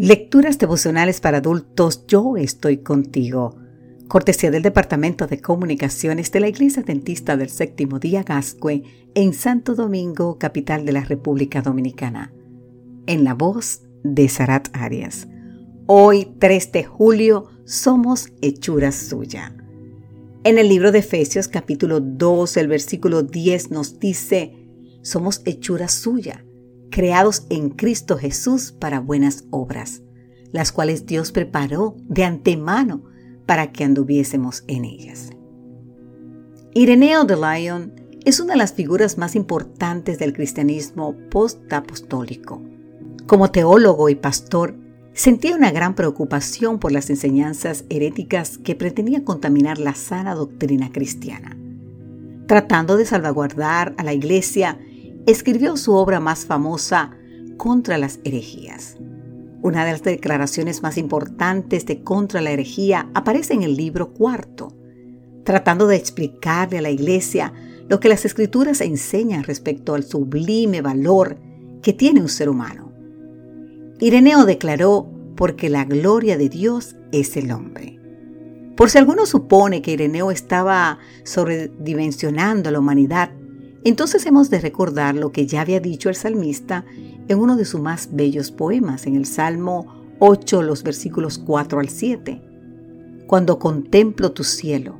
Lecturas devocionales para adultos, yo estoy contigo. Cortesía del Departamento de Comunicaciones de la Iglesia Dentista del Séptimo Día Gascue en Santo Domingo, capital de la República Dominicana. En la voz de Sarat Arias. Hoy, 3 de julio, somos hechura suya. En el libro de Efesios capítulo 2, el versículo 10 nos dice, somos hechura suya creados en Cristo Jesús para buenas obras, las cuales Dios preparó de antemano para que anduviésemos en ellas. Ireneo de Lyon es una de las figuras más importantes del cristianismo post-apostólico. Como teólogo y pastor, sentía una gran preocupación por las enseñanzas heréticas que pretendían contaminar la sana doctrina cristiana. Tratando de salvaguardar a la iglesia escribió su obra más famosa, Contra las herejías. Una de las declaraciones más importantes de Contra la herejía aparece en el libro cuarto, tratando de explicarle a la iglesia lo que las escrituras enseñan respecto al sublime valor que tiene un ser humano. Ireneo declaró, porque la gloria de Dios es el hombre. Por si alguno supone que Ireneo estaba sobredimensionando a la humanidad, entonces hemos de recordar lo que ya había dicho el salmista en uno de sus más bellos poemas, en el Salmo 8, los versículos 4 al 7. Cuando contemplo tu cielo,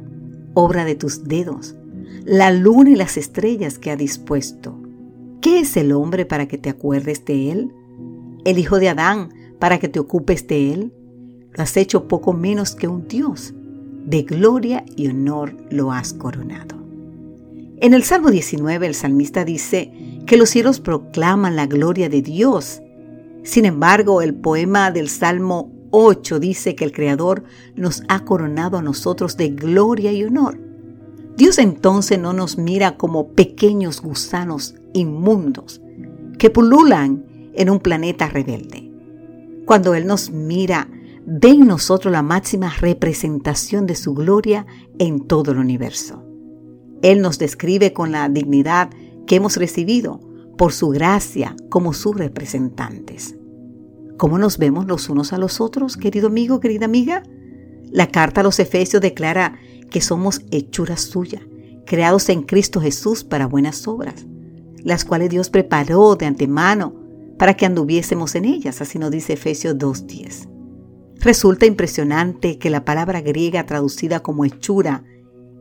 obra de tus dedos, la luna y las estrellas que ha dispuesto, ¿qué es el hombre para que te acuerdes de él? ¿El hijo de Adán para que te ocupes de él? Lo has hecho poco menos que un Dios. De gloria y honor lo has coronado. En el Salmo 19 el salmista dice que los cielos proclaman la gloria de Dios. Sin embargo, el poema del Salmo 8 dice que el Creador nos ha coronado a nosotros de gloria y honor. Dios entonces no nos mira como pequeños gusanos inmundos que pululan en un planeta rebelde. Cuando Él nos mira, ve en nosotros la máxima representación de su gloria en todo el universo. Él nos describe con la dignidad que hemos recibido por su gracia como sus representantes. ¿Cómo nos vemos los unos a los otros, querido amigo, querida amiga? La carta a los Efesios declara que somos hechura suya, creados en Cristo Jesús para buenas obras, las cuales Dios preparó de antemano para que anduviésemos en ellas, así nos dice Efesios 2.10. Resulta impresionante que la palabra griega traducida como hechura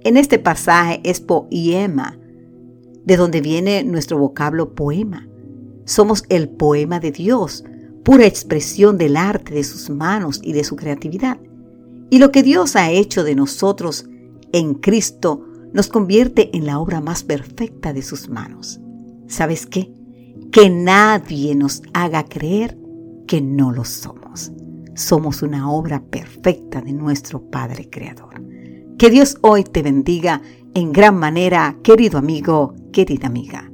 en este pasaje es poema, de donde viene nuestro vocablo poema. Somos el poema de Dios, pura expresión del arte de sus manos y de su creatividad. Y lo que Dios ha hecho de nosotros en Cristo nos convierte en la obra más perfecta de sus manos. ¿Sabes qué? Que nadie nos haga creer que no lo somos. Somos una obra perfecta de nuestro Padre Creador. Que Dios hoy te bendiga en gran manera, querido amigo, querida amiga.